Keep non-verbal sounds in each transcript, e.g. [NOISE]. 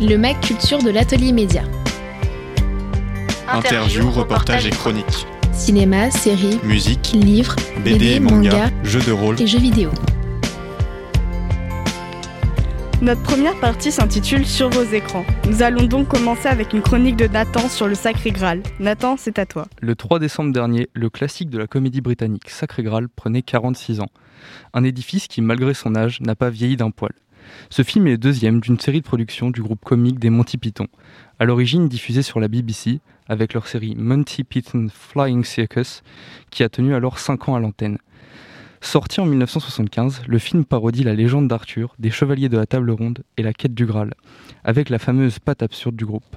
le Mac Culture de l'Atelier Média. Interviews, reportages et chroniques. Cinéma, séries, Musique, livres, BD, manga, jeux de rôle. et jeux vidéo. Notre première partie s'intitule Sur vos écrans. Nous allons donc commencer avec une chronique de Nathan sur le Sacré Graal. Nathan, c'est à toi. Le 3 décembre dernier, le classique de la comédie britannique Sacré Graal prenait 46 ans. Un édifice qui, malgré son âge, n'a pas vieilli d'un poil. Ce film est le deuxième d'une série de productions du groupe comique des Monty Python, à l'origine diffusée sur la BBC avec leur série Monty Python Flying Circus, qui a tenu alors 5 ans à l'antenne. Sorti en 1975, le film parodie la légende d'Arthur, des Chevaliers de la Table Ronde et la quête du Graal, avec la fameuse patte absurde du groupe.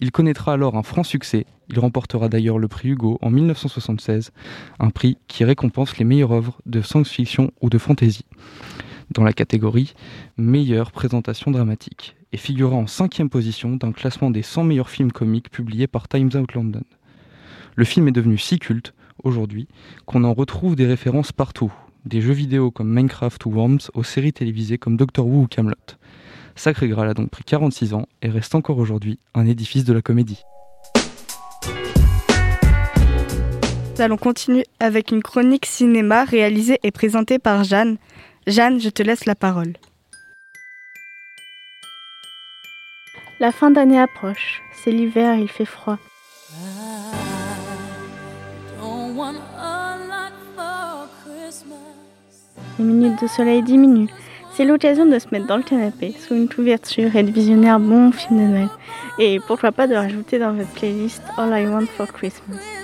Il connaîtra alors un franc succès, il remportera d'ailleurs le prix Hugo en 1976, un prix qui récompense les meilleures œuvres de science-fiction ou de fantasy, dans la catégorie meilleure présentation dramatique, et figura en cinquième position d'un classement des 100 meilleurs films comiques publiés par Times Out London. Le film est devenu si culte aujourd'hui qu'on en retrouve des références partout, des jeux vidéo comme Minecraft ou Worms aux séries télévisées comme Doctor Who ou Camelot. Sacré Graal a donc pris 46 ans et reste encore aujourd'hui un édifice de la comédie. Nous allons continuer avec une chronique cinéma réalisée et présentée par Jeanne. Jeanne, je te laisse la parole. La fin d'année approche. C'est l'hiver il fait froid. Les minutes de soleil diminuent. C'est l'occasion de se mettre dans le canapé, sous une couverture et de visionner un bon film de Noël. Et pourquoi pas de rajouter dans votre playlist All I Want for Christmas.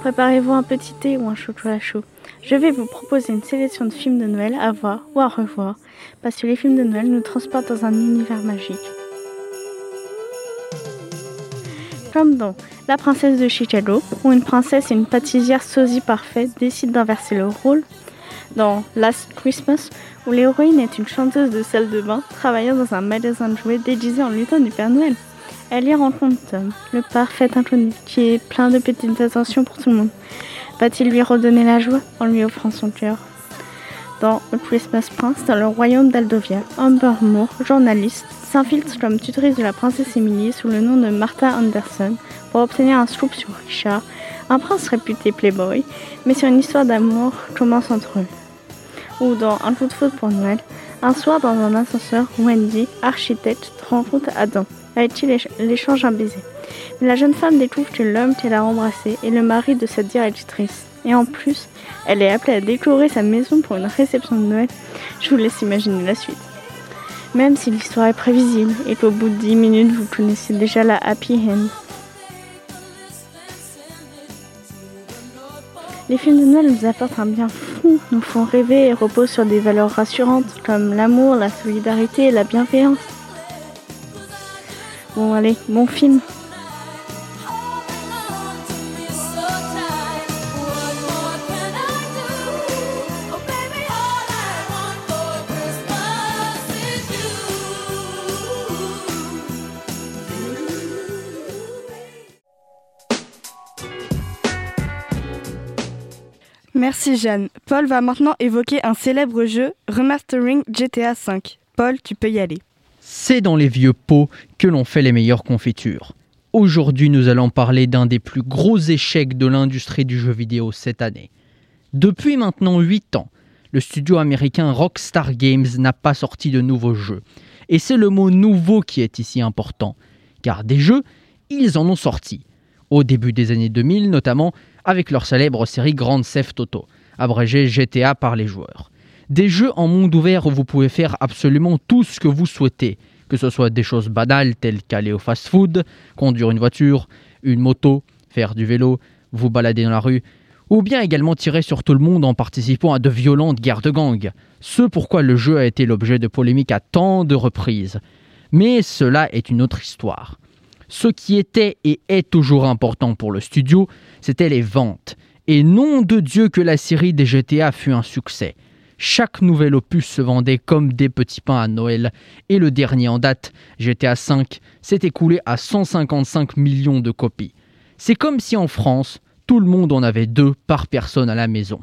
Préparez-vous un petit thé ou un chocolat chaud. Je vais vous proposer une sélection de films de Noël à voir ou à revoir, parce que les films de Noël nous transportent dans un univers magique. Comme dans La princesse de Chicago, où une princesse et une pâtissière sosie parfaite décident d'inverser le rôle. Dans Last Christmas, où l'héroïne est une chanteuse de salle de bain travaillant dans un magasin de jouets déguisée en lutin du Père Noël. Elle y rencontre Tom, le parfait inconnu, qui est plein de petites attentions pour tout le monde. Va-t-il lui redonner la joie en lui offrant son cœur? Dans A Christmas Prince, dans le royaume d'Aldovia, Amber Moore, journaliste, s'infiltre comme tutrice de la princesse Emily sous le nom de Martha Anderson pour obtenir un scoop sur Richard, un prince réputé playboy, mais sur une histoire d'amour commence entre eux. Ou dans Un coup de faute pour Noël, un soir dans un ascenseur, Wendy, architecte, rencontre Adam avec qui elle échange un baiser? Mais la jeune femme découvre que l'homme qu'elle a embrassé est le mari de sa directrice. Et en plus, elle est appelée à décorer sa maison pour une réception de Noël. Je vous laisse imaginer la suite. Même si l'histoire est prévisible et qu'au bout de 10 minutes vous connaissez déjà la happy end. Les films de Noël nous apportent un bien fou, nous font rêver et reposent sur des valeurs rassurantes comme l'amour, la solidarité la bienveillance. Bon allez, bon film. Merci Jeanne. Paul va maintenant évoquer un célèbre jeu, Remastering GTA V. Paul, tu peux y aller. C'est dans les vieux pots que l'on fait les meilleures confitures. Aujourd'hui, nous allons parler d'un des plus gros échecs de l'industrie du jeu vidéo cette année. Depuis maintenant 8 ans, le studio américain Rockstar Games n'a pas sorti de nouveaux jeux. Et c'est le mot nouveau qui est ici important, car des jeux, ils en ont sorti. Au début des années 2000 notamment, avec leur célèbre série Grand Theft Auto, abrégée GTA par les joueurs. Des jeux en monde ouvert où vous pouvez faire absolument tout ce que vous souhaitez, que ce soit des choses banales telles qu'aller au fast-food, conduire une voiture, une moto, faire du vélo, vous balader dans la rue, ou bien également tirer sur tout le monde en participant à de violentes guerres de gangs, ce pourquoi le jeu a été l'objet de polémiques à tant de reprises. Mais cela est une autre histoire. Ce qui était et est toujours important pour le studio, c'était les ventes. Et nom de Dieu que la série des GTA fut un succès. Chaque nouvel opus se vendait comme des petits pains à Noël, et le dernier en date, GTA V, s'est écoulé à 155 millions de copies. C'est comme si en France, tout le monde en avait deux par personne à la maison.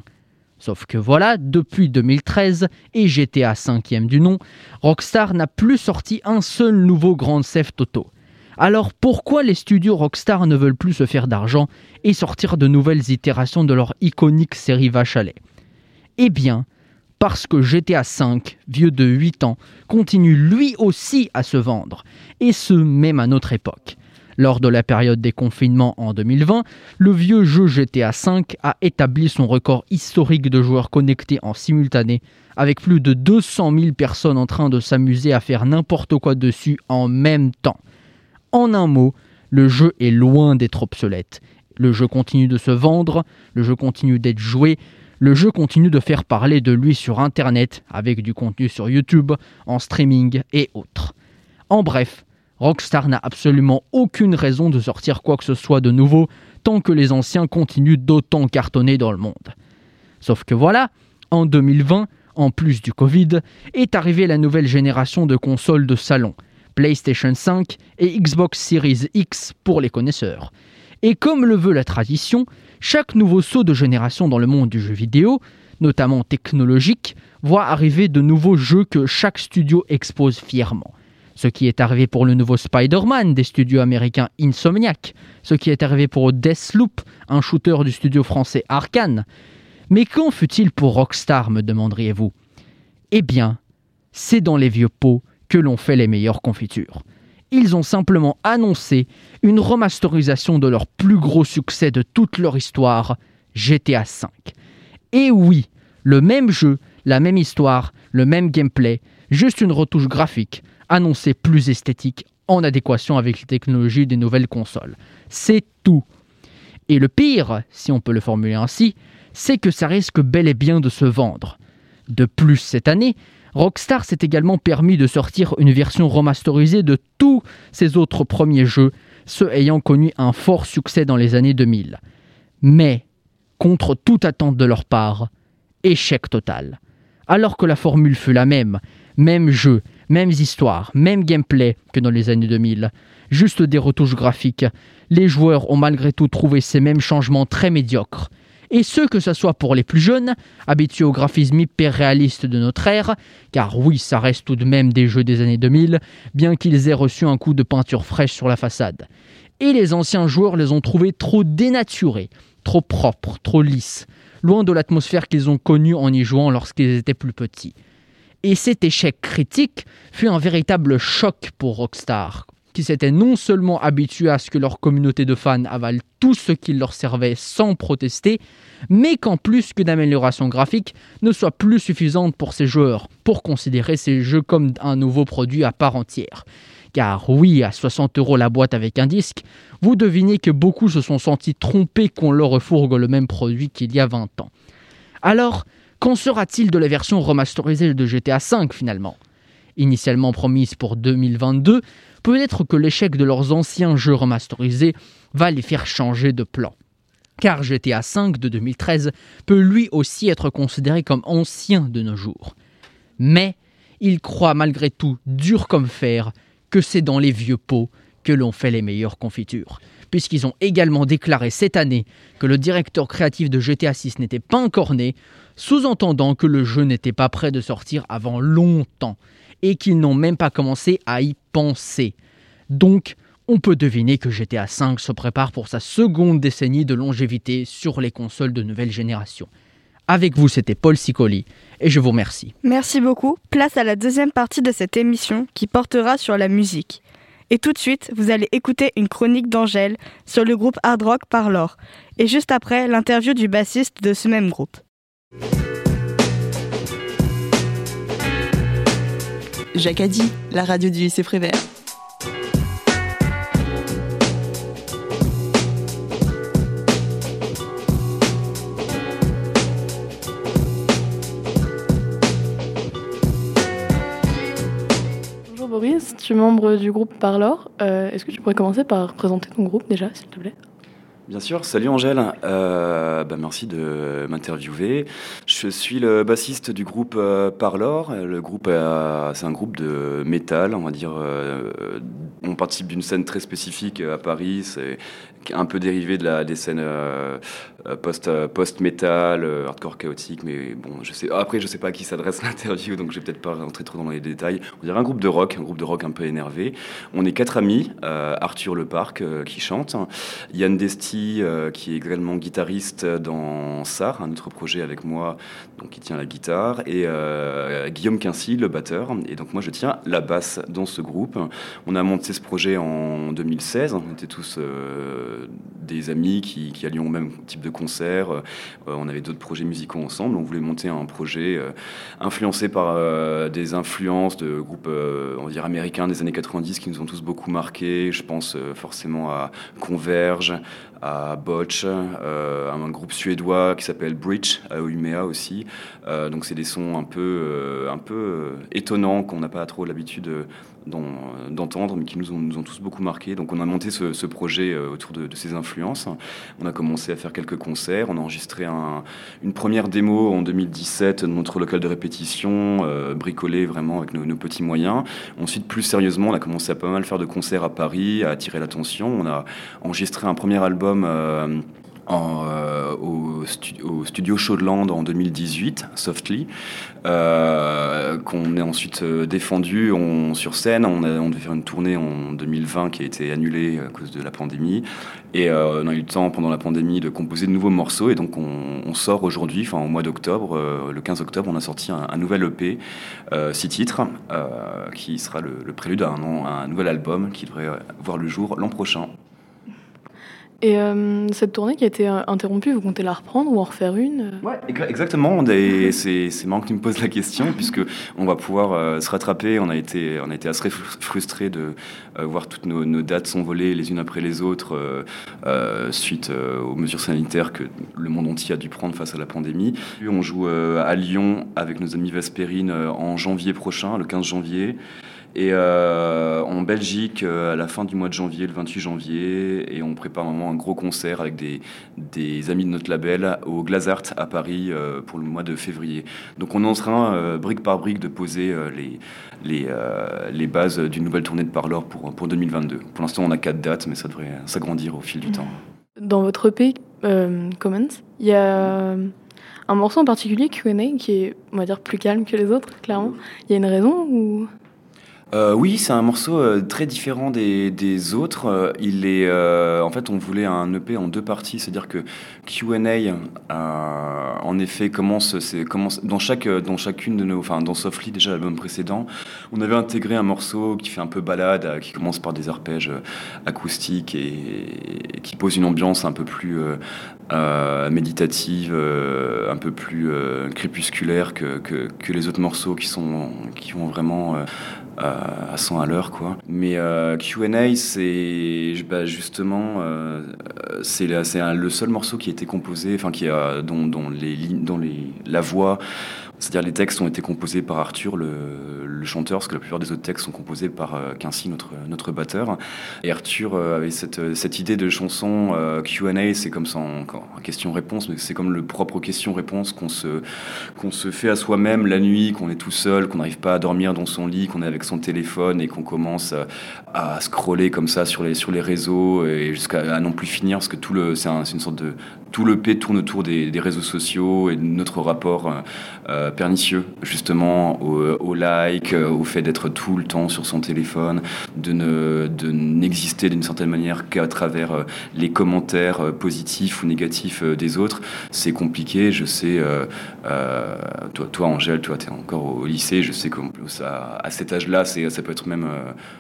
Sauf que voilà, depuis 2013 et GTA 5e du nom, Rockstar n'a plus sorti un seul nouveau Grand Theft Auto. Alors pourquoi les studios Rockstar ne veulent plus se faire d'argent et sortir de nouvelles itérations de leur iconique série lait? Eh bien, parce que GTA V, vieux de 8 ans, continue lui aussi à se vendre, et ce même à notre époque. Lors de la période des confinements en 2020, le vieux jeu GTA V a établi son record historique de joueurs connectés en simultané, avec plus de 200 000 personnes en train de s'amuser à faire n'importe quoi dessus en même temps. En un mot, le jeu est loin d'être obsolète. Le jeu continue de se vendre, le jeu continue d'être joué, le jeu continue de faire parler de lui sur Internet, avec du contenu sur YouTube, en streaming et autres. En bref, Rockstar n'a absolument aucune raison de sortir quoi que ce soit de nouveau tant que les anciens continuent d'autant cartonner dans le monde. Sauf que voilà, en 2020, en plus du Covid, est arrivée la nouvelle génération de consoles de salon, PlayStation 5 et Xbox Series X pour les connaisseurs. Et comme le veut la tradition, chaque nouveau saut de génération dans le monde du jeu vidéo, notamment technologique, voit arriver de nouveaux jeux que chaque studio expose fièrement. Ce qui est arrivé pour le nouveau Spider-Man des studios américains Insomniac, ce qui est arrivé pour Deathloop, un shooter du studio français Arkane. Mais quand fut-il pour Rockstar, me demanderiez-vous Eh bien, c'est dans les vieux pots que l'on fait les meilleures confitures ils ont simplement annoncé une remasterisation de leur plus gros succès de toute leur histoire, GTA V. Et oui, le même jeu, la même histoire, le même gameplay, juste une retouche graphique, annoncée plus esthétique, en adéquation avec les technologies des nouvelles consoles. C'est tout. Et le pire, si on peut le formuler ainsi, c'est que ça risque bel et bien de se vendre. De plus, cette année, Rockstar s'est également permis de sortir une version remasterisée de tous ses autres premiers jeux, ceux ayant connu un fort succès dans les années 2000. Mais, contre toute attente de leur part, échec total. Alors que la formule fut la même, même jeu, mêmes histoires, même gameplay que dans les années 2000, juste des retouches graphiques, les joueurs ont malgré tout trouvé ces mêmes changements très médiocres, et ce que ce soit pour les plus jeunes, habitués au graphisme hyper réaliste de notre ère, car oui, ça reste tout de même des jeux des années 2000, bien qu'ils aient reçu un coup de peinture fraîche sur la façade. Et les anciens joueurs les ont trouvés trop dénaturés, trop propres, trop lisses, loin de l'atmosphère qu'ils ont connue en y jouant lorsqu'ils étaient plus petits. Et cet échec critique fut un véritable choc pour Rockstar, s'étaient non seulement habitués à ce que leur communauté de fans avale tout ce qui leur servait sans protester, mais qu'en plus qu'une amélioration graphique ne soit plus suffisante pour ces joueurs, pour considérer ces jeux comme un nouveau produit à part entière. Car oui, à 60 euros la boîte avec un disque, vous devinez que beaucoup se sont sentis trompés qu'on leur refourgue le même produit qu'il y a 20 ans. Alors, qu'en sera-t-il de la version remasterisée de GTA V finalement? Initialement promise pour 2022, peut-être que l'échec de leurs anciens jeux remasterisés va les faire changer de plan. Car GTA V de 2013 peut lui aussi être considéré comme ancien de nos jours. Mais il croit malgré tout, dur comme fer, que c'est dans les vieux pots que l'on fait les meilleures confitures. Puisqu'ils ont également déclaré cette année que le directeur créatif de GTA 6 n'était pas encore né, sous-entendant que le jeu n'était pas prêt de sortir avant longtemps et qu'ils n'ont même pas commencé à y penser. Donc, on peut deviner que GTA V se prépare pour sa seconde décennie de longévité sur les consoles de nouvelle génération. Avec vous, c'était Paul Sicoli et je vous remercie. Merci beaucoup. Place à la deuxième partie de cette émission qui portera sur la musique. Et tout de suite, vous allez écouter une chronique d'Angèle sur le groupe hard rock Parlor. Et juste après, l'interview du bassiste de ce même groupe. Dit, la radio du lycée Prévert. Bonjour Boris, tu es membre du groupe Parlor. Euh, Est-ce que tu pourrais commencer par présenter ton groupe déjà, s'il te plaît? Bien sûr, salut Angèle, euh, bah merci de m'interviewer. Je suis le bassiste du groupe euh, Parlor. Le groupe, euh, c'est un groupe de métal, on va dire. On participe d'une scène très spécifique à Paris, c'est un peu dérivé de la, des scènes post, post metal, hardcore chaotique, mais bon, je sais. Après, je sais pas à qui s'adresse [LAUGHS] l'interview, donc je vais peut-être pas rentrer trop dans les détails. On dirait un groupe de rock, un groupe de rock un peu énervé. On est quatre amis, Arthur Leparc qui chante, Yann Desti euh, qui est également guitariste dans SAR, un autre projet avec moi, donc qui tient la guitare, et euh, Guillaume Quincy, le batteur. Et donc moi, je tiens la basse dans ce groupe. On a monté ce projet en 2016. On était tous euh, des amis qui, qui, allions au même type de concert. on avait d'autres projets musicaux ensemble. On voulait monter un projet influencé par des influences de groupes, on va dire, américains des années 90 qui nous ont tous beaucoup marqués. Je pense forcément à Converge, à Botch, euh, un groupe suédois qui s'appelle Bridge, à Umeå aussi. Euh, donc c'est des sons un peu, euh, un peu étonnants qu'on n'a pas trop l'habitude d'entendre, mais qui nous ont, nous ont, tous beaucoup marqué. Donc on a monté ce, projet euh, autour de, ces influences. On a commencé à faire quelques concerts. On a enregistré un, une première démo en 2017 dans notre local de répétition, euh, bricolé vraiment avec nos, petits moyens. Ensuite, plus sérieusement, on a commencé à pas mal faire de concerts à Paris, à attirer l'attention. On a enregistré un premier album. Euh, en, au, studio Showland en 2018, Softly, euh, qu'on est ensuite euh, défendu sur scène. On, a, devait faire une tournée en 2020 qui a été annulée à cause de la pandémie. Et euh, on a eu le temps pendant la pandémie de composer de nouveaux morceaux. Et donc on, sort aujourd'hui, enfin au mois d'octobre, le 15 octobre, on a sorti un, nouvel EP, six titres, qui sera le, le prélude à un, à un nouvel album qui devrait voir le jour l'an prochain. Et euh, cette tournée qui a été euh, interrompue, vous comptez la reprendre ou en refaire une euh? Ouais, exactement. C'est marrant que tu me poses la question, puisque on va pouvoir se rattraper. On a été, on a été assez frustrés de voir toutes nos, dates s'envoler les unes après les autres suite aux mesures sanitaires que le monde entier a dû prendre face à la pandémie. On joue à Lyon avec nos amis Vespérine en janvier prochain, le 15 janvier. Et euh, en Belgique, euh, à la fin du mois de janvier, le 28 janvier, et on prépare un gros concert avec des, des amis de notre label au Glazart à Paris euh, pour le mois de février. Donc on est en train, brique par brique, de poser les, les, les bases d'une nouvelle tournée de Parlor pour, pour 2022. Pour l'instant, on a quatre dates, mais ça devrait s'agrandir au fil du temps. Dans votre EP, Comments, il y a un morceau en particulier, Q&A, qui est, on va dire, plus calme que les autres, clairement. Il y a une raison ou euh, oui, c'est un morceau euh, très différent des, autres. Euh, il est, en fait, on voulait un EP en deux parties, c'est-à-dire que Q&A, en effet, commence, commence dans chaque, dans chacune de nos, enfin, dans Softly déjà l'album précédent, on avait intégré un morceau qui fait un peu balade, qui commence par des arpèges acoustiques et, qui pose une ambiance un peu plus méditative, un peu plus crépusculaire que, que, que, les autres morceaux qui sont, qui vont vraiment à 100 à l'heure quoi. Mais euh, Q&A c'est bah, justement euh, c'est le seul morceau qui a été composé, enfin qui dont, dont les dont les la voix c'est-à-dire les textes ont été composés par Arthur, le, chanteur, parce que la plupart des autres textes sont composés par euh, Quincy, notre, notre batteur. Et Arthur euh, avait cette, cette idée de chanson euh, Q&A, c'est comme ça, encore question-réponse, mais c'est comme le propre question-réponse qu'on se, qu'on se fait à soi-même la nuit, qu'on est tout seul, qu'on n'arrive pas à dormir dans son lit, qu'on est avec son téléphone et qu'on commence à, scroller comme ça sur les, sur les réseaux et jusqu'à non plus finir, parce que tout le, c'est, un, une sorte de... Tout le P tourne autour des, réseaux sociaux et de notre rapport euh, pernicieux, justement, au, like, euh, au fait d'être tout le temps sur son téléphone, de, ne, de n'exister d'une certaine manière qu'à travers euh, les commentaires positifs ou négatifs des autres. C'est compliqué, je sais. toi, toi, Angèle, toi, tu es encore au lycée, je sais qu'à à cet âge-là, ça peut être même.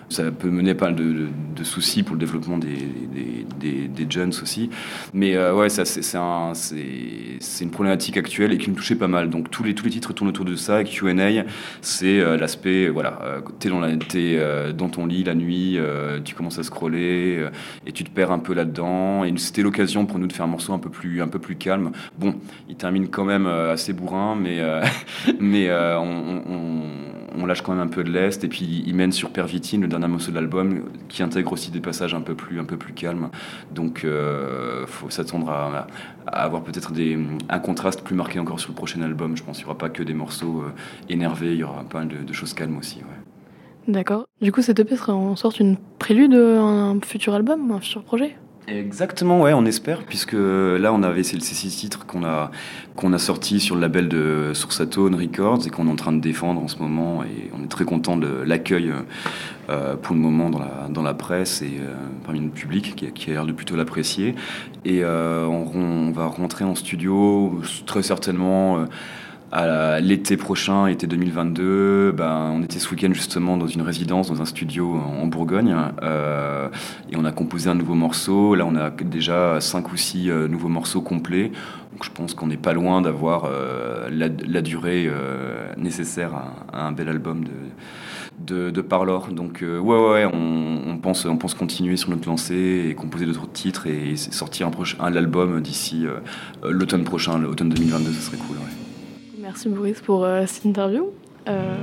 ça peut mener pas mal de, soucis pour le développement des, des, des, des jeunes aussi. Mais ouais, ça, c'est, c'est, un, c'est, c'est une problématique actuelle et qui me touchait pas mal. Donc tous les tous les titres tournent autour de ça. Q&A, c'est euh, l'aspect, voilà, euh, t'es dans, la, euh, dans ton lit la nuit, tu commences à scroller et tu te perds un peu là-dedans. Et c'était l'occasion pour nous de faire un morceau un peu plus, un peu plus calme. Bon, il termine quand même assez bourrin, mais, [LAUGHS] mais on, lâche quand même un peu de l'est et puis il mène sur Pervitine, le dernier morceau de l'album, qui intègre aussi des passages un peu plus, un peu plus calmes. Donc faut s'attendre à, avoir peut-être un contraste plus marqué encore sur le prochain album. Je pense qu'il n'y aura pas que des morceaux énervés, il y aura pas mal de, choses calmes aussi. D'accord. Du coup, cette EP sera en sorte une prélude à un futur album, un futur projet? Exactement, ouais, on espère, puisque là, on avait ces six titres qu'on a, qu'on a sortis sur le label de Soursatone Records et qu'on est en train de défendre en ce moment. Et on est très content de l'accueil euh, pour le moment dans la, dans la presse et euh, parmi le public qui, qui a l'air de plutôt l'apprécier. Et euh, on, on, va rentrer en studio très certainement à l'été prochain, été 2022, ben, on était ce week-end justement dans une résidence, dans un studio en Bourgogne, euh, et on a composé un nouveau morceau. Là, on a déjà cinq ou six euh, nouveaux morceaux complets. Donc, je pense qu'on n'est pas loin d'avoir euh, la, durée nécessaire à, un bel album de, Parlor. Donc, ouais, ouais, on, pense, on pense continuer sur notre lancée et composer d'autres titres et sortir un, un album d'ici l'automne prochain, l'automne 2022, ce serait cool. Merci Boris pour euh, cette interview. Euh...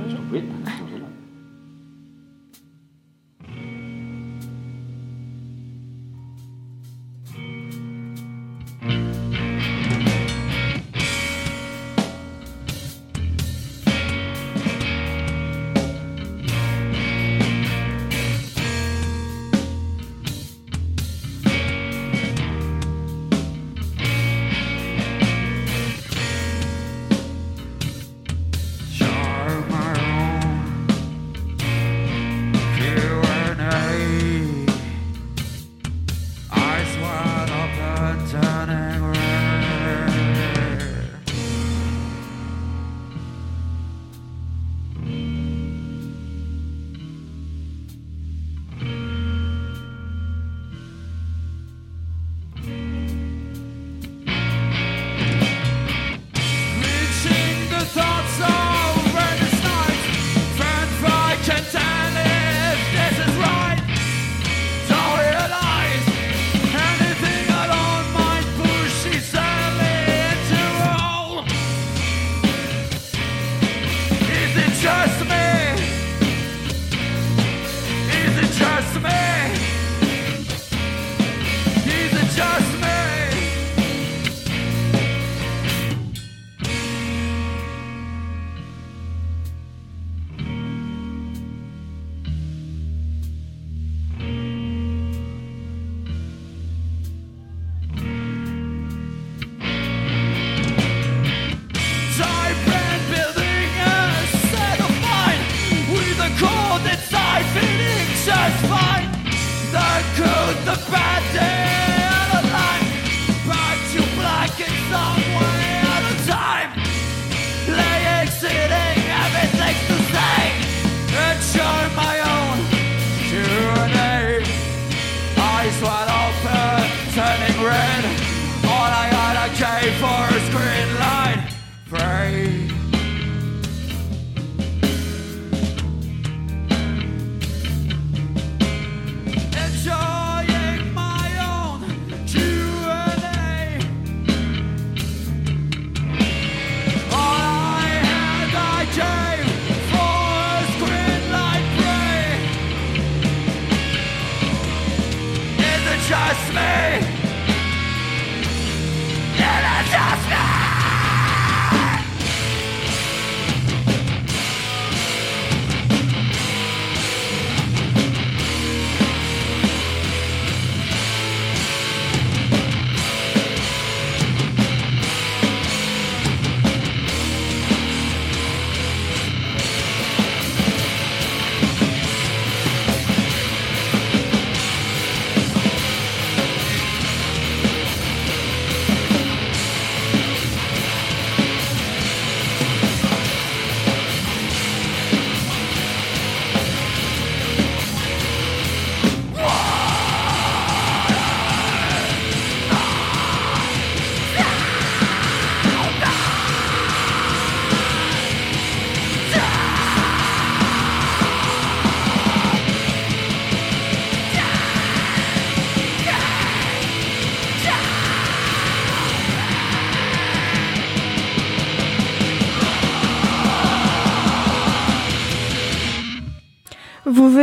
Trust me!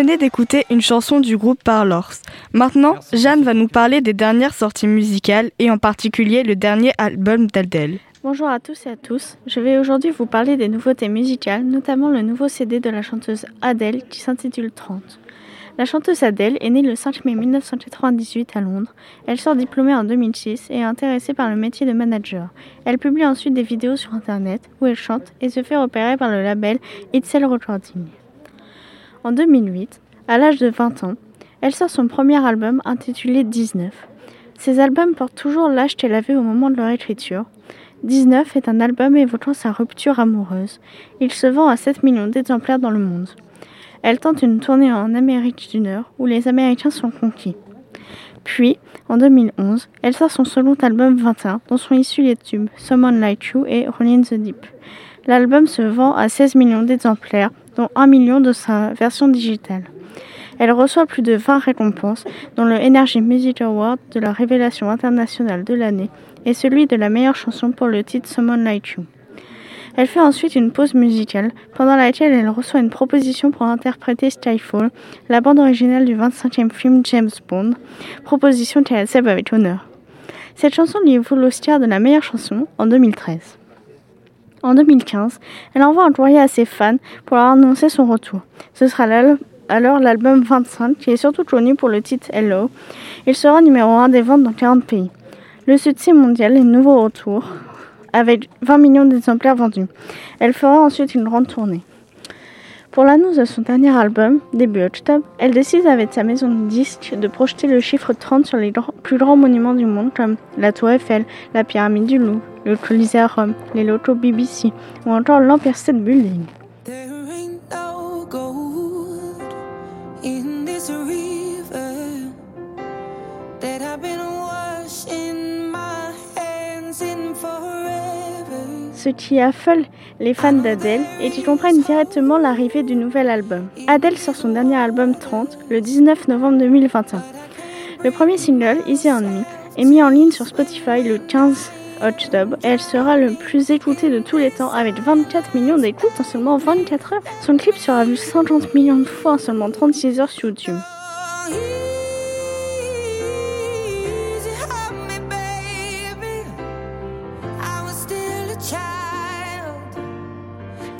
Venez d'écouter une chanson du groupe Parlors. Maintenant, Jeanne va nous parler des dernières sorties musicales et en particulier le dernier album d'Adèle. Bonjour à tous et à tous. Je vais aujourd'hui vous parler des nouveautés musicales, notamment le nouveau CD de la chanteuse Adèle qui s'intitule 30. La chanteuse Adèle est née le 5 mai 1998 à Londres. Elle sort diplômée en 2006 et est intéressée par le métier de manager. Elle publie ensuite des vidéos sur internet où elle chante et se fait repérer par le label Itzel Recording. En 2008, à l'âge de 20 ans, elle sort son premier album intitulé 19. Ces albums portent toujours l'âge qu'elle avait au moment de leur écriture. 19 est un album évoquant sa rupture amoureuse. Il se vend à 7 millions d'exemplaires dans le monde. Elle tente une tournée en Amérique du Nord où les Américains sont conquis. Puis, en 2011, elle sort son second album 21 dont sont issus les tubes Someone Like You et Rolling the Deep. L'album se vend à 16 millions d'exemplaires, dont 1 million de sa version digitale. Elle reçoit plus de 20 récompenses, dont le Energy Music Award de la révélation internationale de l'année et celui de la meilleure chanson pour le titre Someone Like You. Elle fait ensuite une pause musicale, pendant laquelle elle reçoit une proposition pour interpréter Skyfall, la bande originale du 25e film James Bond, proposition qu'elle accepte avec honneur. Cette chanson lui vaut l'Oscar de la meilleure chanson en 2013. En 2015, elle envoie un courrier à ses fans pour leur annoncer son retour. Ce sera alors l'album 25, qui est surtout connu pour le titre Hello. Il sera numéro 1 des ventes dans 40 pays. Le succès mondial est nouveau retour, avec 20 millions d'exemplaires vendus. Elle fera ensuite une grande tournée. Pour l'annonce de son dernier album, début octobre, elle décide avec sa maison de disques de projeter le chiffre 30 sur les plus grands monuments du monde comme la Tour Eiffel, la Pyramide du Louvre, le Colisée Rome, les locaux BBC ou encore l'Empire State Building. Ce qui affole les fans d'Adèle et qui comprennent directement l'arrivée du nouvel album. Adèle sort son dernier album 30 le 19 novembre 2021. Le premier single, Easy on Me, est mis en ligne sur Spotify le 15 octobre et elle sera le plus écoutée de tous les temps avec 24 millions d'écoutes en seulement 24 heures. Son clip sera vu 50 millions de fois en seulement 36 heures sur YouTube.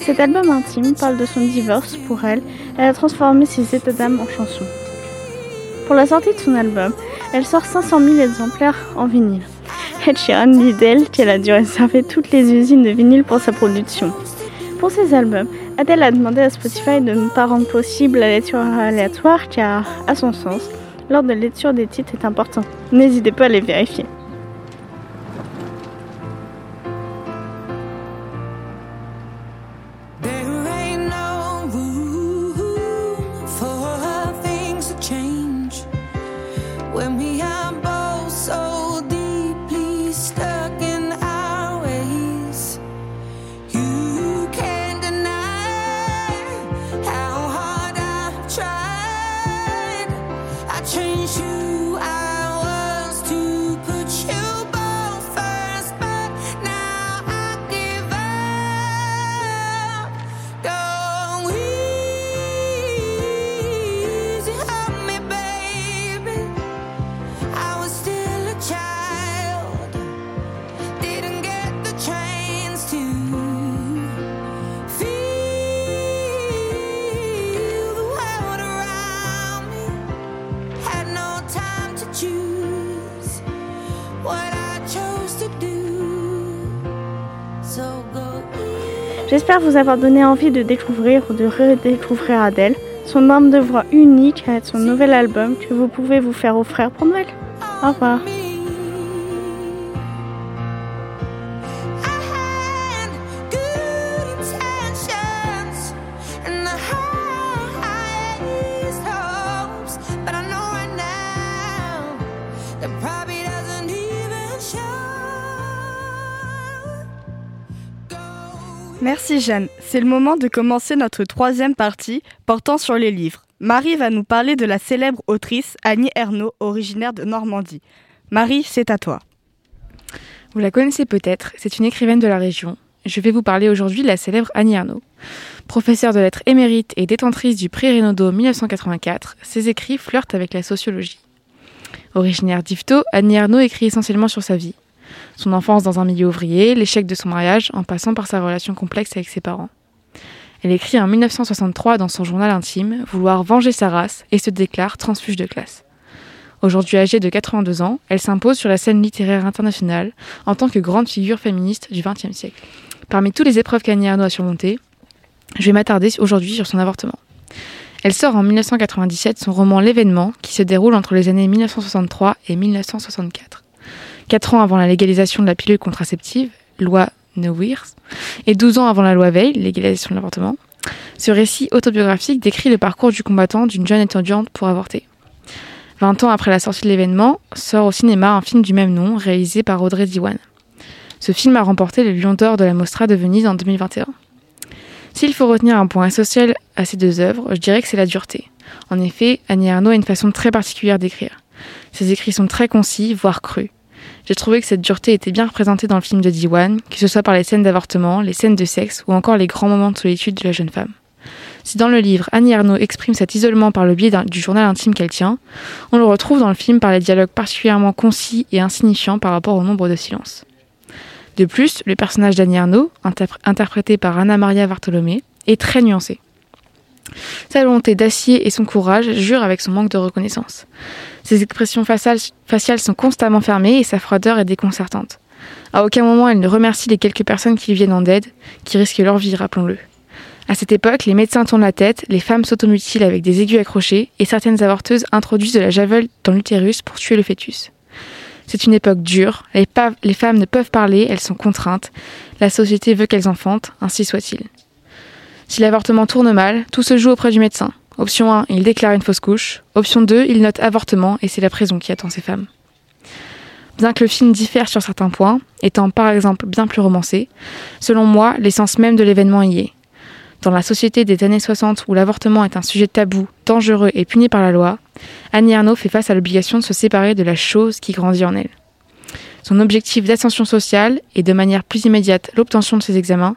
Cet album intime parle de son divorce pour elle. Elle a transformé ses états d'âme en chansons. Pour la sortie de son album, elle sort 500 000 exemplaires en vinyle. Ed Sheeran dit d'elle qu'elle a dû réserver toutes les usines de vinyle pour sa production. Pour ses albums, Adele a demandé à Spotify de ne pas rendre possible la lecture aléatoire car, à son sens, l'ordre de lecture des titres est important. N'hésitez pas à les vérifier. J'espère vous avoir donné envie de découvrir ou de redécouvrir Adèle. Son arme de voix unique avec son nouvel album que vous pouvez vous faire offrir pour Noël. Au revoir. C'est le moment de commencer notre troisième partie portant sur les livres. Marie va nous parler de la célèbre autrice Annie Ernaux, originaire de Normandie. Marie, c'est à toi. Vous la connaissez peut-être, c'est une écrivaine de la région. je vais vous parler aujourd'hui de la célèbre Annie Ernaux. Professeure de lettres émérite et détentrice du prix Renaudot 1984, ses écrits flirtent avec la sociologie. Originaire d'Yvetot, Annie Ernaux écrit essentiellement sur sa vie. Son enfance dans un milieu ouvrier, l'échec de son mariage, en passant par sa relation complexe avec ses parents. Elle écrit en 1963 dans son journal intime vouloir venger sa race et se déclare transfuge de classe. Aujourd'hui âgée de 82 ans, elle s'impose sur la scène littéraire internationale en tant que grande figure féministe du XXe siècle. Parmi toutes les épreuves qu'Annie Ernaux a surmontées, je vais m'attarder aujourd'hui sur son avortement. Elle sort en 1997 son roman L'événement, qui se déroule entre les années 1963 et 1964. Quatre ans avant la légalisation de la pilule contraceptive, loi Neuwirth, et 12 ans avant la loi Veil, légalisation de l'avortement, ce récit autobiographique décrit le parcours du combattant d'une jeune étudiante pour avorter. 20 ans après la sortie de l'événement, sort au cinéma un film du même nom, réalisé par Audrey Diwan. Ce film a remporté le Lion d'Or de la Mostra de Venise en 2021. S'il faut retenir un point essentiel à ces deux œuvres, je dirais que c'est la dureté. En effet, Annie Arnaud a une façon très particulière d'écrire. Ses écrits sont très concis, voire crus. J'ai trouvé que cette dureté était bien représentée dans le film de Diwan, que ce soit par les scènes d'avortement, les scènes de sexe ou encore les grands moments de solitude de la jeune femme. Si dans le livre, Annie Arnaud exprime cet isolement par le biais du journal intime qu'elle tient, on le retrouve dans le film par les dialogues particulièrement concis et insignifiants par rapport au nombre de silences. De plus, le personnage d'Annie Arnaud, interprété par Anna Maria Bartolomé, est très nuancé. Sa volonté d'acier et son courage jurent avec son manque de reconnaissance. Ses expressions faciales sont constamment fermées et sa froideur est déconcertante. À aucun moment elle ne remercie les quelques personnes qui viennent en aide, qui risquent leur vie, rappelons-le. À cette époque, les médecins tournent la tête, les femmes s'automutilent avec des aiguilles accrochées et certaines avorteuses introduisent de la javel dans l'utérus pour tuer le fœtus. C'est une époque dure, les, femmes ne peuvent parler, elles sont contraintes, la société veut qu'elles enfantent, ainsi soit-il. Si l'avortement tourne mal, tout se joue auprès du médecin. Option 1, il déclare une fausse couche. Option 2, il note avortement et c'est la prison qui attend ces femmes. Bien que le film diffère sur certains points, étant par exemple bien plus romancé, selon moi, l'essence même de l'événement y est. Dans la société des années 60 où l'avortement est un sujet tabou, dangereux et puni par la loi, Annie Arnaud fait face à l'obligation de se séparer de la chose qui grandit en elle. Son objectif d'ascension sociale et de manière plus immédiate l'obtention de ses examens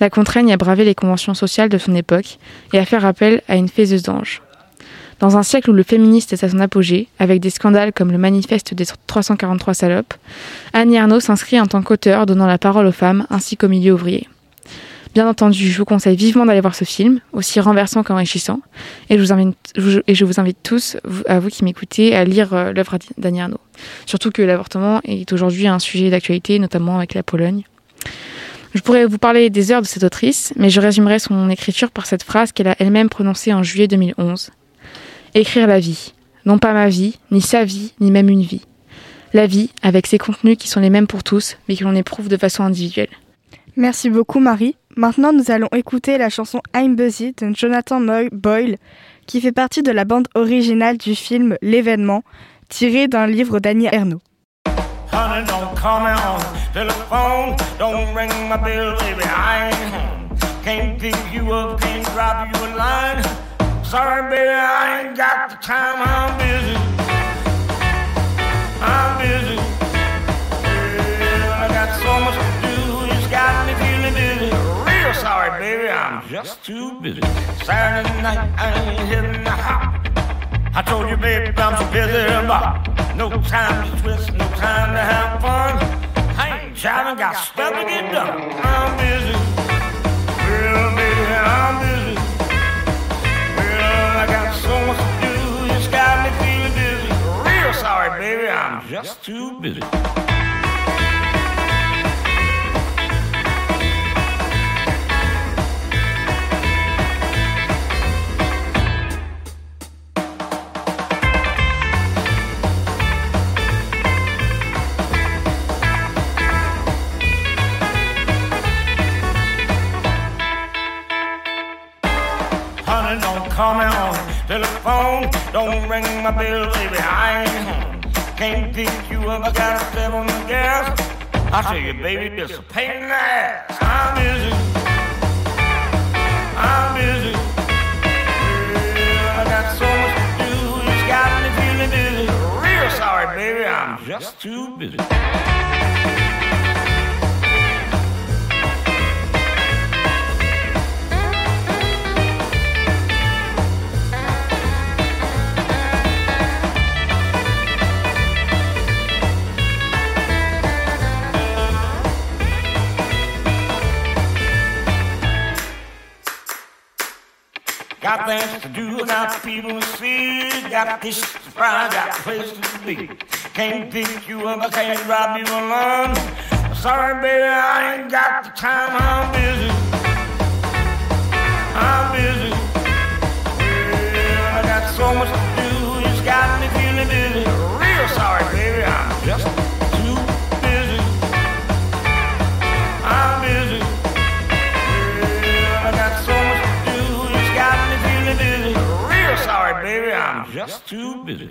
la contraignent à braver les conventions sociales de son époque et à faire appel à une faiseuse d'ange. Dans un siècle où le féministe est à son apogée, avec des scandales comme le manifeste des 343 salopes, Annie Arnaud s'inscrit en tant qu'auteur donnant la parole aux femmes ainsi qu'au milieu ouvrier. Bien entendu, je vous conseille vivement d'aller voir ce film, aussi renversant qu'enrichissant, et je vous invite, tous, à vous qui m'écoutez, à lire euh, l'œuvre d'Annie Arnaud. Surtout que l'avortement est aujourd'hui un sujet d'actualité, notamment avec la Pologne. Je pourrais vous parler des heures de cette autrice, mais je résumerai son écriture par cette phrase qu'elle a elle-même prononcée en juillet 2011. Écrire la vie. Non pas ma vie, ni sa vie, ni même une vie. La vie, avec ses contenus qui sont les mêmes pour tous, mais que l'on éprouve de façon individuelle. Merci beaucoup Marie. Maintenant, nous allons écouter la chanson I'm Busy de Jonathan Boyle, qui fait partie de la bande originale du film L'événement, tiré d'un livre d'Annie Ernaux. baby, I'm just too busy. Saturday night, I ain't hitting the hop. I told you, baby, I'm too busy bop. No time to twist, no time to have fun. I ain't jiving, got stuff to get done. I'm busy. Well, baby, I'm busy. Well, I got so much to do, it's got me feeling dizzy. Real sorry, baby, I'm just too busy. Call me on telephone. Don't ring my bell, baby, I ain't home. Can't pick you up, I gotta step on the gas. I tell you, baby, it's a pain in the ass. I'm busy. I'm busy. Well, I got so much to do, it's got me feeling dizzy. Real sorry, baby, I'm just too busy. Got things to do, got people to see, got dishes to fry, got places to be. Can't pick you up, I can't drop you alone. Sorry, baby, I ain't got the time, I'm busy. I'm busy. Yeah, I got so much too busy.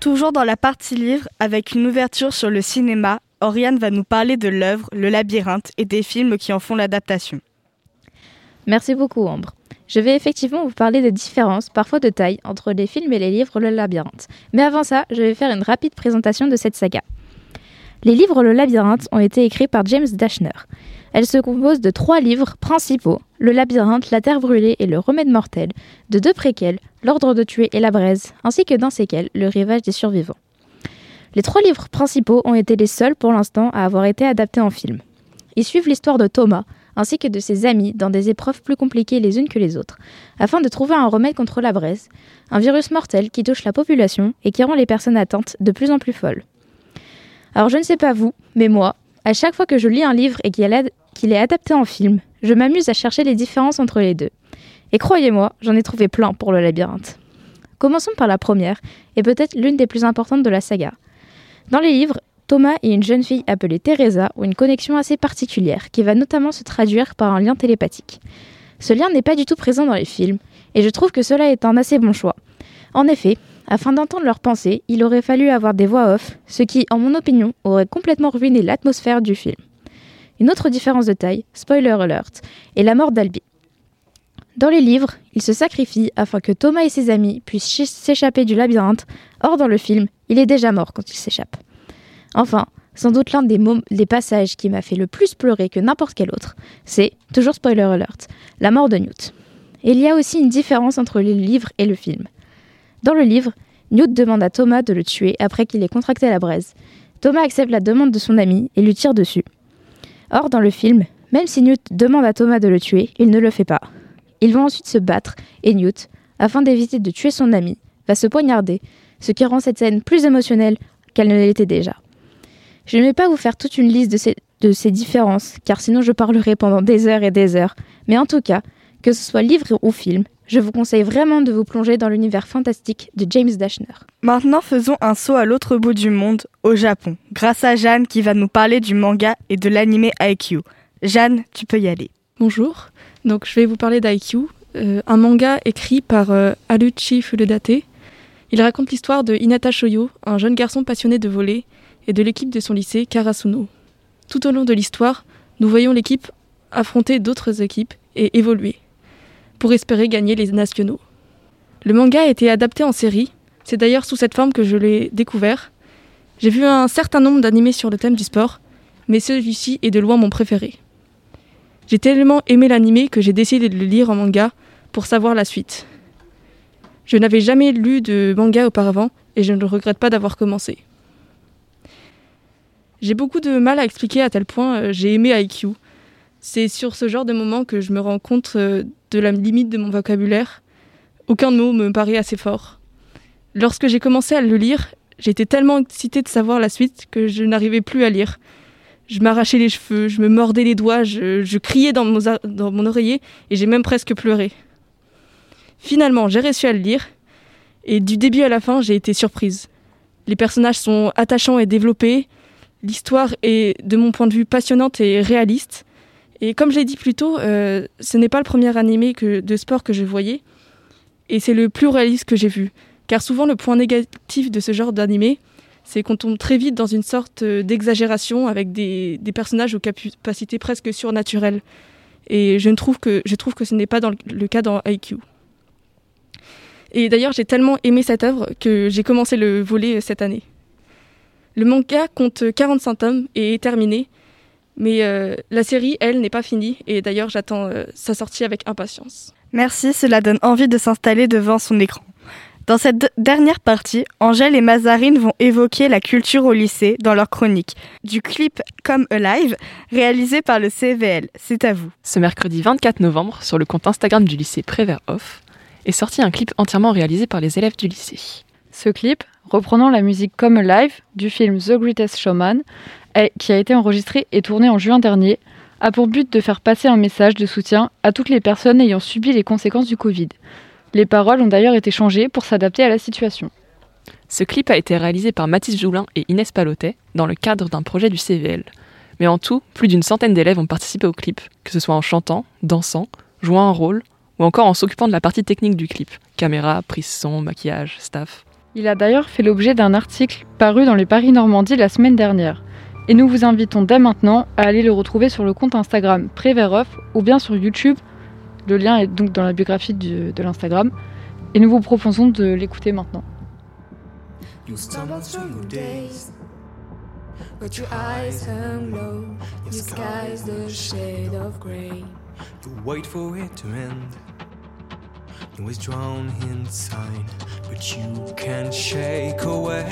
Toujours dans la partie livre, avec une ouverture sur le cinéma, Oriane va nous parler de l'œuvre Le Labyrinthe et des films qui en font l'adaptation. Merci beaucoup Ambre. Je vais effectivement vous parler des différences, parfois de taille, entre les films et les livres Le Labyrinthe. Mais avant ça, je vais faire une rapide présentation de cette saga. Les livres Le Labyrinthe ont été écrits par James Dashner. Elle se compose de trois livres principaux, Le Labyrinthe, La Terre brûlée et Le Remède mortel, de deux préquels, L'Ordre de tuer et La Braise, ainsi que d'un séquel, Le Rivage des survivants. Les trois livres principaux ont été les seuls pour l'instant à avoir été adaptés en film. Ils suivent l'histoire de Thomas, ainsi que de ses amis dans des épreuves plus compliquées les unes que les autres, afin de trouver un remède contre la braise, un virus mortel qui touche la population et qui rend les personnes atteintes de plus en plus folles. Alors je ne sais pas vous, mais moi, à chaque fois que je lis un livre et qu'il est adapté en film, je m'amuse à chercher les différences entre les deux. Et croyez-moi, j'en ai trouvé plein pour le labyrinthe. Commençons par la première, et peut-être l'une des plus importantes de la saga. Dans les livres, Thomas et une jeune fille appelée Teresa ont une connexion assez particulière qui va notamment se traduire par un lien télépathique. Ce lien n'est pas du tout présent dans les films, et je trouve que cela est un assez bon choix. En effet, afin d'entendre leurs pensées, il aurait fallu avoir des voix off, ce qui, en mon opinion, aurait complètement ruiné l'atmosphère du film. Une autre différence de taille, spoiler alert, est la mort d'Albi. Dans les livres, il se sacrifie afin que Thomas et ses amis puissent s'échapper du labyrinthe. Or, dans le film, il est déjà mort quand il s'échappe. Enfin, sans doute l'un des, des, passages qui m'a fait le plus pleurer que n'importe quel autre, c'est, toujours spoiler alert, la mort de Newt. Et il y a aussi une différence entre les livres et le film. Dans le livre, Newt demande à Thomas de le tuer après qu'il ait contracté la braise. Thomas accepte la demande de son ami et lui tire dessus. Or, dans le film, même si Newt demande à Thomas de le tuer, il ne le fait pas. Ils vont ensuite se battre et Newt, afin d'éviter de tuer son ami, va se poignarder, ce qui rend cette scène plus émotionnelle qu'elle ne l'était déjà. Je ne vais pas vous faire toute une liste de ces, différences, car sinon je parlerai pendant des heures et des heures, mais en tout cas, que ce soit livre ou film, je vous conseille vraiment de vous plonger dans l'univers fantastique de James Dashner. Maintenant, faisons un saut à l'autre bout du monde, au Japon, grâce à Jeanne qui va nous parler du manga et de l'anime IQ. Jeanne, tu peux y aller. Bonjour, donc je vais vous parler d'IQ, euh, un manga écrit par euh, Aluchi. Il raconte l'histoire de Hinata Shoyo, un jeune garçon passionné de voler, et de l'équipe de son lycée, Karasuno. Tout au long de l'histoire, nous voyons l'équipe affronter d'autres équipes et évoluer, pour espérer gagner les nationaux. Le manga a été adapté en série, c'est d'ailleurs sous cette forme que je l'ai découvert. J'ai vu un certain nombre d'animés sur le thème du sport, mais celui-ci est de loin mon préféré. J'ai tellement aimé l'animé que j'ai décidé de le lire en manga pour savoir la suite. Je n'avais jamais lu de manga auparavant et je ne regrette pas d'avoir commencé. J'ai beaucoup de mal à expliquer à tel point euh, j'ai aimé IQ. C'est sur ce genre de moment que je me rends compte euh, de la limite de mon vocabulaire. Aucun mot me paraît assez fort. Lorsque j'ai commencé à le lire, j'étais tellement excitée de savoir la suite que je n'arrivais plus à lire. Je m'arrachais les cheveux, je me mordais les doigts, je, criais dans mon oreiller et j'ai même presque pleuré. Finalement, j'ai réussi à le lire et du début à la fin, j'ai été surprise. Les personnages sont attachants et développés, L'histoire est, de mon point de vue, passionnante et réaliste. Et comme je l'ai dit plus tôt, euh, ce n'est pas le premier animé de sport que je voyais. Et c'est le plus réaliste que j'ai vu. Car souvent, le point négatif de ce genre d'animé, c'est qu'on tombe très vite dans une sorte d'exagération avec des, personnages aux capacités presque surnaturelles. Et je, trouve, que, je trouve que ce n'est pas dans le, le cas dans IQ. Et d'ailleurs, j'ai tellement aimé cette œuvre que j'ai commencé le volet cette année. Le manga compte 45 tomes et est terminé, mais euh, la série, elle, n'est pas finie, et d'ailleurs j'attends euh, sa sortie avec impatience. Merci, cela donne envie de s'installer devant son écran. Dans cette dernière partie, Angèle et Mazarine vont évoquer la culture au lycée dans leur chronique. Du clip Come Alive, réalisé par le CVL. C'est à vous. Ce mercredi 24 novembre, sur le compte Instagram du lycée Prévert Off, est sorti un clip entièrement réalisé par les élèves du lycée. Ce clip, reprenant la musique Come Alive du film The Greatest Showman, qui a été enregistré et tourné en juin dernier, a pour but de faire passer un message de soutien à toutes les personnes ayant subi les conséquences du Covid. Les paroles ont d'ailleurs été changées pour s'adapter à la situation. Ce clip a été réalisé par Mathis Joulin et Inès Palotet dans le cadre d'un projet du CVL. Mais en tout, plus d'une centaine d'élèves ont participé au clip, que ce soit en chantant, dansant, jouant un rôle ou encore en s'occupant de la partie technique du clip caméra, prise son, maquillage, staff. Il a d'ailleurs fait l'objet d'un article paru dans le Paris Normandie la semaine dernière. Et nous vous invitons dès maintenant à aller le retrouver sur le compte Instagram Préveroff ou bien sur YouTube le lien est donc dans la biographie de l'Instagram. Et nous vous proposons de l'écouter maintenant. You stumble through your days, but your eyes hung low. The sky's the shade of gray. To wait for it to end. was drowned inside, but you can't shake away.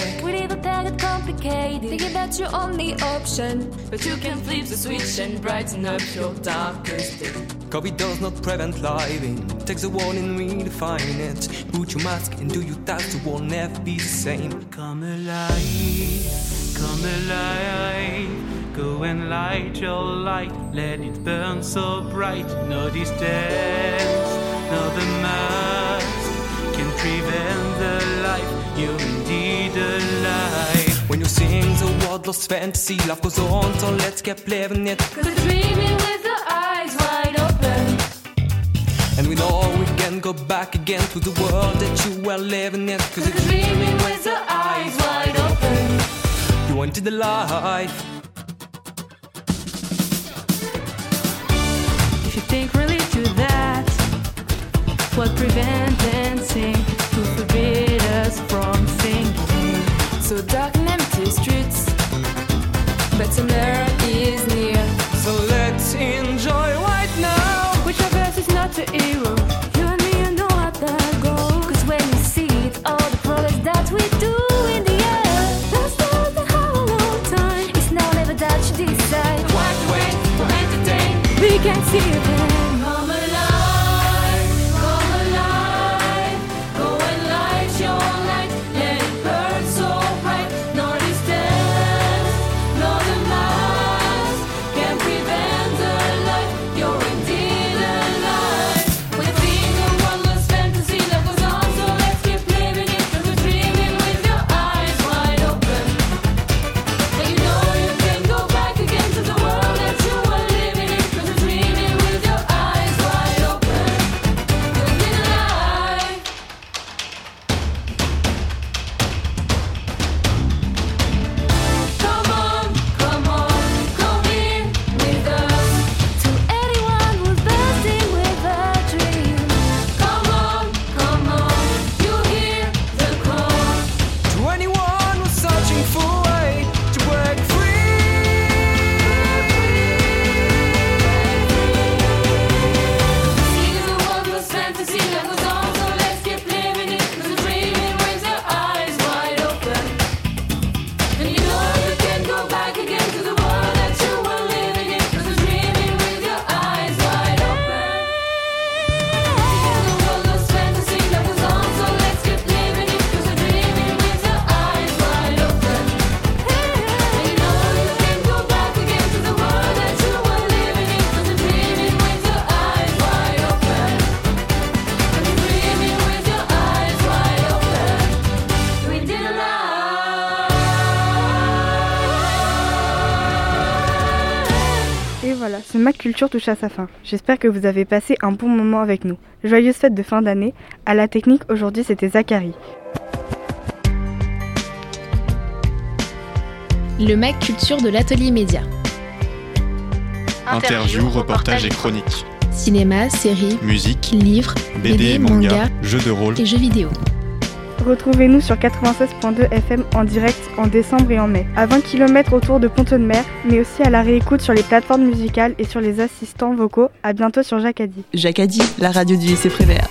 We leave it get complicated, thinking that's your only option. But you can flip the switch and brighten up your darkest day. COVID does not prevent living, takes a warning, redefine it. Put your mask and do your task, it will never be the same. Come alive, come alive. Go and light your light, let it burn so bright. No distance no, the mask can prevent the life you're indeed alive. When you sing the word lost fantasy, life goes on, so let's get living it. Cause we're dreaming with the eyes wide open. And we know we can go back again to the world that you were living in. Cause we're dreaming with the eyes wide open. You wanted the life. If you think really to that what prevents dancing to forbid us from singing. So dark and empty streets, but summer is near. So let's enjoy right now. Which of us is not the hero? Culture touche à sa fin. J'espère que vous avez passé un bon moment avec nous. Joyeuse fête de fin d'année. À la technique, aujourd'hui, c'était Zachary. Le Mac Culture de l'Atelier Média. Interview, reportage et chronique. Cinéma, séries, musique, livres, BD, manga, jeux de rôle et jeux vidéo. Retrouvez-nous sur 96.2 FM en direct en décembre et en mai, à 20 km autour de Pont-de-Mer, mais aussi à la réécoute sur les plateformes musicales et sur les assistants vocaux. À bientôt sur Jacadi. Jacadi, la radio du lycée Prévert.